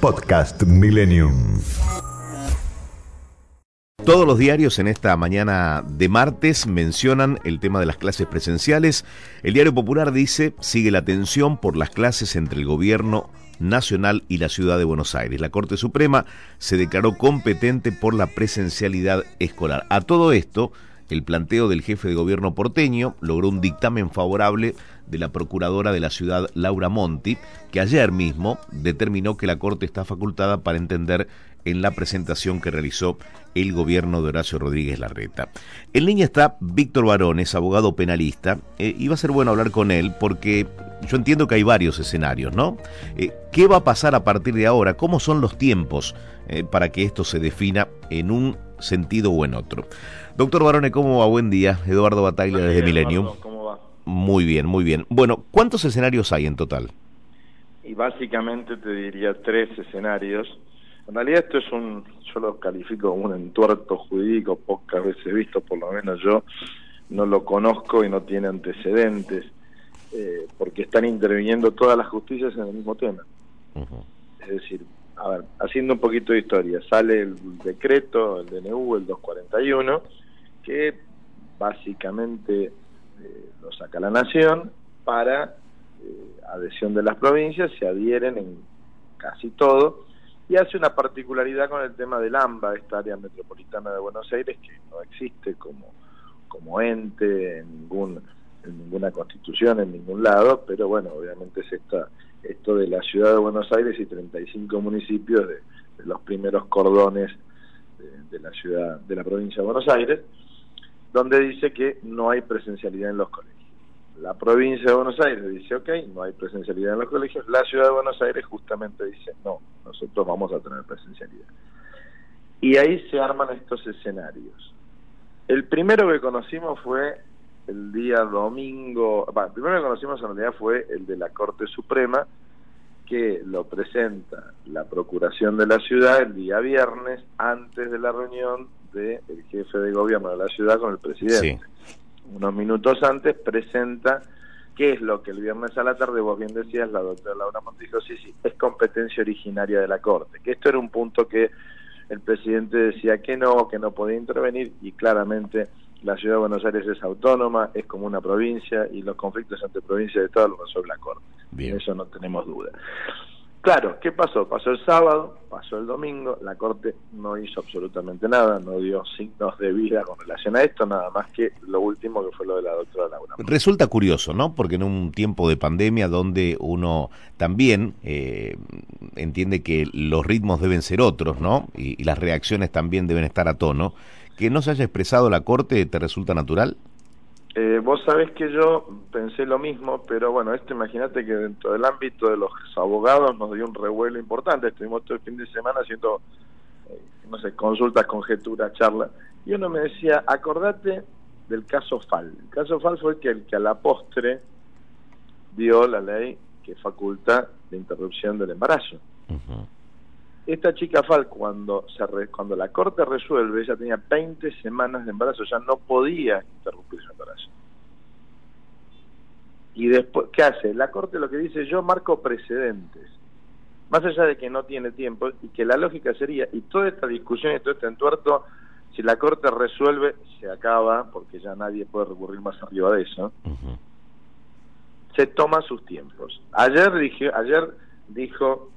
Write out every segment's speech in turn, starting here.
Podcast Millennium. Todos los diarios en esta mañana de martes mencionan el tema de las clases presenciales. El diario Popular dice, sigue la tensión por las clases entre el gobierno nacional y la ciudad de Buenos Aires. La Corte Suprema se declaró competente por la presencialidad escolar. A todo esto, el planteo del jefe de gobierno porteño logró un dictamen favorable de la procuradora de la ciudad, Laura Monti, que ayer mismo determinó que la Corte está facultada para entender en la presentación que realizó el gobierno de Horacio Rodríguez Larreta. En línea está Víctor Barones, abogado penalista, eh, y va a ser bueno hablar con él porque yo entiendo que hay varios escenarios, ¿no? Eh, ¿Qué va a pasar a partir de ahora? ¿Cómo son los tiempos eh, para que esto se defina en un sentido o en otro? Doctor Barone, ¿cómo va? Buen día. Eduardo Bataglia desde Millennium. ¿Cómo va? Muy bien, muy bien. Bueno, ¿cuántos escenarios hay en total? Y básicamente te diría tres escenarios. En realidad esto es un, yo lo califico como un entuerto jurídico pocas veces visto, por lo menos yo no lo conozco y no tiene antecedentes, eh, porque están interviniendo todas las justicias en el mismo tema. Es decir, a ver, haciendo un poquito de historia, sale el decreto, el DNU, el 241, que básicamente eh, lo saca la Nación para eh, adhesión de las provincias, se adhieren en casi todo, y hace una particularidad con el tema del AMBA, esta área metropolitana de Buenos Aires, que no existe como, como ente en, ningún, en ninguna constitución, en ningún lado, pero bueno, obviamente es esta, esto de la ciudad de Buenos Aires y 35 municipios de, de los primeros cordones de, de la ciudad, de la provincia de Buenos Aires, donde dice que no hay presencialidad en los colegios. La provincia de Buenos Aires dice, ok, no hay presencialidad en los colegios. La ciudad de Buenos Aires justamente dice, no, nosotros vamos a tener presencialidad. Y ahí se arman estos escenarios. El primero que conocimos fue el día domingo, bueno, el primero que conocimos en realidad fue el de la Corte Suprema, que lo presenta la Procuración de la Ciudad el día viernes, antes de la reunión del jefe de gobierno de la ciudad con el presidente. Sí unos minutos antes, presenta qué es lo que el viernes a la tarde, vos bien decías, la doctora Laura Monti dijo, sí, sí, es competencia originaria de la Corte, que esto era un punto que el presidente decía que no, que no podía intervenir y claramente la ciudad de Buenos Aires es autónoma, es como una provincia y los conflictos entre provincias y Estado los resuelve la Corte. Bien. Eso no tenemos duda. Claro, ¿qué pasó? Pasó el sábado, pasó el domingo, la Corte no hizo absolutamente nada, no dio signos de vida con relación a esto, nada más que lo último que fue lo de la doctora Laura. Resulta curioso, ¿no? Porque en un tiempo de pandemia donde uno también eh, entiende que los ritmos deben ser otros, ¿no? Y, y las reacciones también deben estar a tono, que no se haya expresado la Corte, ¿te resulta natural? Eh, vos sabés que yo pensé lo mismo, pero bueno, esto imagínate que dentro del ámbito de los abogados nos dio un revuelo importante. Estuvimos todo el fin de semana haciendo, eh, no sé, consultas, conjeturas, charlas. Y uno me decía, acordate del caso FAL. El caso FAL fue que el que a la postre dio la ley que faculta la interrupción del embarazo. Uh-huh. Esta chica Fal, cuando, se re, cuando la corte resuelve, ella tenía 20 semanas de embarazo, ya no podía interrumpir su embarazo. Y después, ¿qué hace? La corte lo que dice, yo marco precedentes, más allá de que no tiene tiempo, y que la lógica sería, y toda esta discusión y todo este entuerto, si la corte resuelve, se acaba, porque ya nadie puede recurrir más arriba de eso, se toma sus tiempos. Ayer, dije, ayer dijo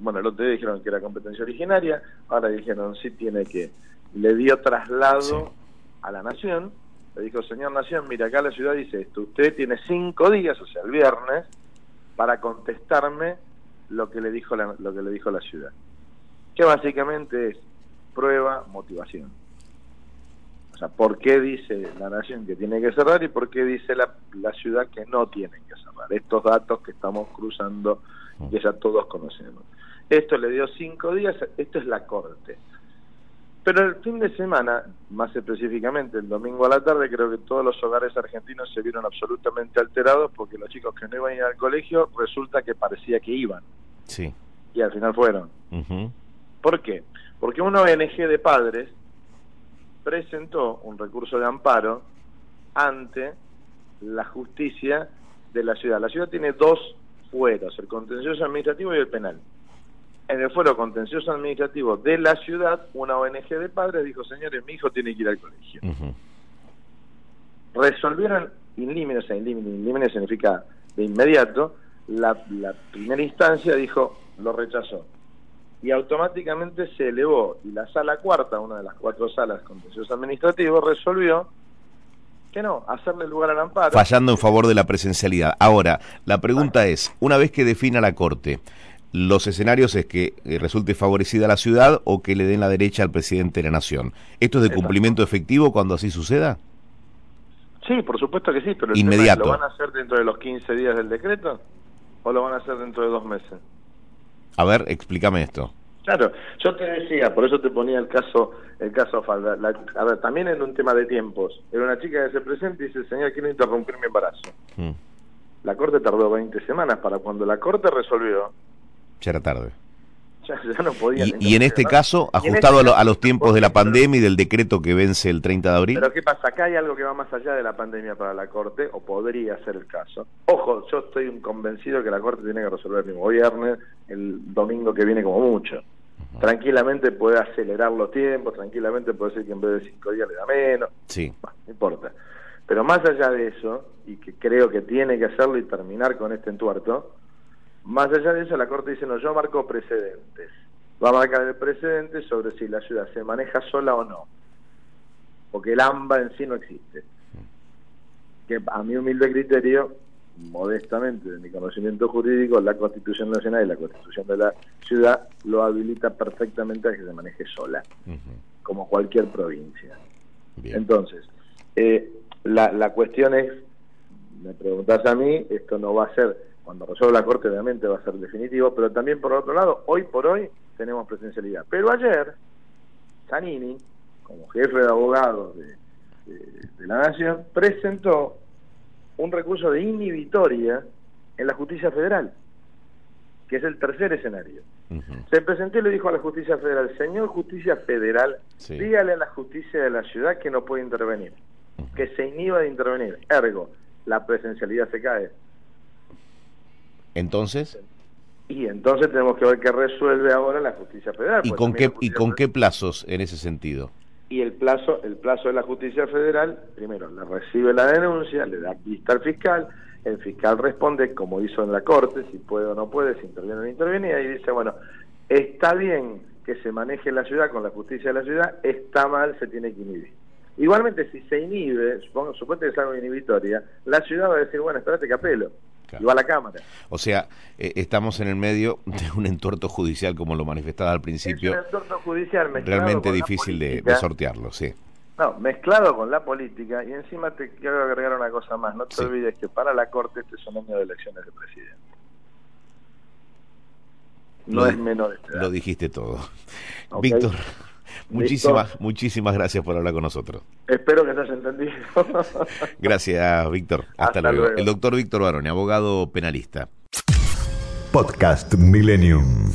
bueno, el otro día dijeron que era competencia originaria, ahora dijeron sí tiene que. Le dio traslado sí. a la Nación, le dijo, señor Nación, mira, acá la ciudad dice esto, usted tiene cinco días, o sea, el viernes, para contestarme lo que le dijo la, lo que le dijo la ciudad. Que básicamente es prueba, motivación. O sea, ¿por qué dice la Nación que tiene que cerrar y por qué dice la, la ciudad que no tiene que cerrar? Estos datos que estamos cruzando que ya todos conocemos. esto le dio cinco días, esto es la corte. Pero el fin de semana, más específicamente el domingo a la tarde, creo que todos los hogares argentinos se vieron absolutamente alterados porque los chicos que no iban a ir al colegio resulta que parecía que iban. Sí. Y al final fueron. ¿Por qué? Porque una ONG de padres presentó un recurso de amparo ante la justicia de la ciudad. La ciudad tiene dos fueros, el contencioso administrativo y el penal. En el fuero contencioso administrativo de la ciudad, una ONG de padres dijo, señores, mi hijo tiene que ir al colegio. Resolvieron in limine, o sea, in limine, significa de inmediato, la, la primera instancia dijo, lo rechazó. Y automáticamente se elevó y la sala cuarta, una de las cuatro salas contencioso administrativo, resolvió que no, hacerle lugar al amparo. Fallando en favor de la presencialidad. Ahora, la pregunta es, una vez que defina la Corte, los escenarios es que eh, resulte favorecida la ciudad o que le den la derecha al presidente de la nación. ¿Esto es de cumplimiento efectivo cuando así suceda? Sí, por supuesto que sí, pero Inmediato. ¿lo van a hacer dentro de los 15 días del decreto o lo van a hacer dentro de dos meses? A ver, explícame esto. Claro, yo te decía, por eso te ponía el caso el caso Falda. a ver, también en un tema de tiempos. Era una chica que se presenta y dice, señor, quiero interrumpir mi embarazo. Mm. La corte tardó 20 semanas para cuando la corte resolvió. Ya era tarde. Ya, no podía. Y, en este caso, ajustado este a, los tiempos de la pandemia y del decreto que vence el 30 de abril. Pero ¿qué pasa? Acá hay algo que va más allá de la pandemia para la corte, o podría ser el caso. Ojo, yo estoy convencido que la corte tiene que resolver el mismo viernes, el domingo que viene como mucho tranquilamente puede acelerar los tiempos, tranquilamente puede ser que en vez de cinco días le da menos, sí. no importa. Pero más allá de eso, y que creo que tiene que hacerlo y terminar con este entuerto, más allá de eso la Corte dice, no, yo marco precedentes. Va a marcar el precedente sobre si la ciudad se maneja sola o no. Porque el AMBA en sí no existe. Que a mi humilde criterio modestamente de mi conocimiento jurídico, la Constitución Nacional y la Constitución de la ciudad lo habilita perfectamente a que se maneje sola, como cualquier provincia. Entonces, eh, la, la cuestión es, me preguntas a mí, esto no va a ser, cuando resuelva la Corte obviamente va a ser definitivo, pero también por otro lado, hoy por hoy tenemos presencialidad. Pero ayer, Zanini, como jefe de abogados de la Nación, presentó un recurso de inhibitoria en la justicia federal, que es el tercer escenario. Se presentó y le dijo a la justicia federal, señor justicia federal, dígale a la justicia de la ciudad que no puede intervenir, que se inhiba de intervenir. Ergo, la presencialidad se cae. Entonces... Y entonces tenemos que ver qué resuelve ahora la justicia federal. ¿Y con, qué, ¿y con qué plazos en ese sentido? y el plazo el plazo de la justicia federal primero le recibe la denuncia le da vista al fiscal el fiscal responde como hizo en la corte si puede o no puede si interviene o no interviene y ahí dice bueno está bien que se maneje la ciudad con la justicia de la ciudad está mal se tiene que inhibir igualmente si se inhibe supongo supongo que es algo inhibitoria la ciudad va a decir bueno espérate que apelo y va a la Cámara. O sea, eh, estamos en el medio de un entuerto judicial, como lo manifestaba al principio. Es un entuerto judicial realmente difícil de, sortearlo, sí. No, mezclado con la política, y encima te quiero agregar una cosa más. No te olvides que para la Corte este es un año de elecciones de presidente. No es menor. Lo dijiste todo. Víctor. Muchísimas, muchísimas gracias por hablar con nosotros. Espero que te hayas entendido. gracias, Víctor. Hasta, luego. El doctor Víctor Barone, abogado penalista. Podcast Millennium.